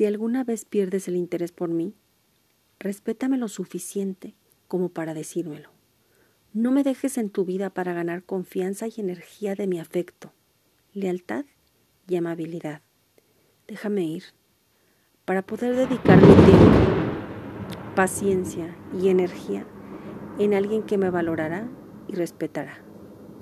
Si alguna vez pierdes el interés por mí, respétame lo suficiente como para decírmelo. No me dejes en tu vida para ganar confianza y energía de mi afecto, lealtad y amabilidad. Déjame ir para poder dedicar mi tiempo, paciencia y energía en alguien que me valorará y respetará.